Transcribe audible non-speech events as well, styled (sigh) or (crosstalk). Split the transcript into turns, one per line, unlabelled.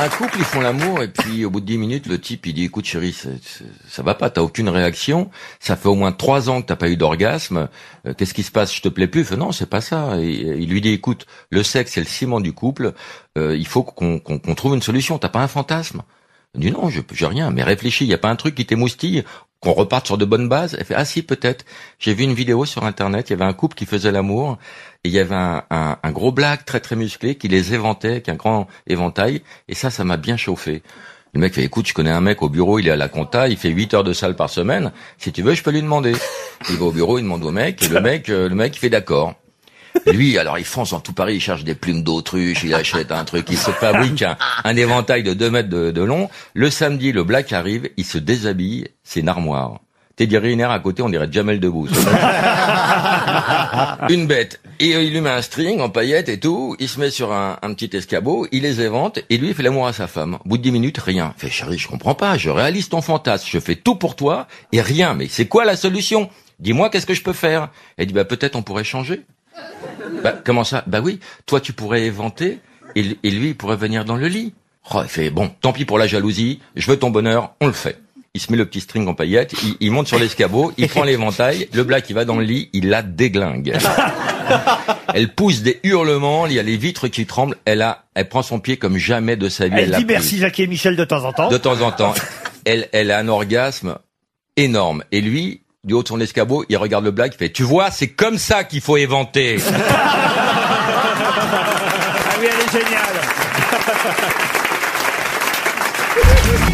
Un couple, ils font l'amour et puis au bout de dix minutes, le type, il dit, écoute chérie, ça va pas, t'as aucune réaction. Ça fait au moins trois ans que t'as pas eu d'orgasme. Euh, Qu'est-ce qui se passe? Je te plais plus Il fait, non, c'est pas ça. Il lui dit, écoute, le sexe, c'est le ciment du couple. Euh, il faut qu'on trouve une solution. T'as pas un fantasme? Il dit, non, j'ai rien. Mais réfléchis, il y a pas un truc qui t'émoustille? Qu'on reparte sur de bonnes bases. Elle fait, ah si, peut-être. J'ai vu une vidéo sur Internet, il y avait un couple qui faisait l'amour, et il y avait un, un, un gros black très très musclé qui les éventait avec un grand éventail, et ça, ça m'a bien chauffé. Le mec fait, écoute, je connais un mec au bureau, il est à la compta, il fait 8 heures de salle par semaine, si tu veux, je peux lui demander. Il va au bureau, il demande au mec, et le mec, euh, le mec, il fait d'accord. Lui, alors, il fonce dans tout Paris, il cherche des plumes d'autruche, il achète un truc, il se fabrique un, un éventail de 2 mètres de, de long. Le samedi, le black arrive, il se déshabille, c'est une armoire. Teddy Riner à côté, on dirait Jamel Debbouze. (laughs) une bête. Et euh, il lui met un string en paillettes et tout, il se met sur un, un petit escabeau, il les évente, et lui, il fait l'amour à sa femme. Au bout de 10 minutes, rien. Il fait, chérie, je comprends pas, je réalise ton fantasme, je fais tout pour toi, et rien. Mais c'est quoi la solution? Dis-moi, qu'est-ce que je peux faire? Elle dit, bah, peut-être on pourrait changer. Bah, comment ça? Bah oui, toi tu pourrais éventer et, lui il pourrait venir dans le lit. Oh, il fait bon, tant pis pour la jalousie, je veux ton bonheur, on le fait. Il se met le petit string en paillettes, il, il monte sur l'escabeau, il prend l'éventail, le black il va dans le lit, il la déglingue. (laughs) Elle pousse des hurlements, il y a les vitres qui tremblent, elle a, elle prend son pied comme jamais de sa vie.
Elle dit merci Jackie et Michel de temps en temps.
De temps en temps. Elle, elle a un orgasme énorme. Et lui, du haut de son escabeau, il regarde le blague, il fait Tu vois, c'est comme ça qu'il faut éventer. (laughs)
ah oui, elle est géniale. (laughs)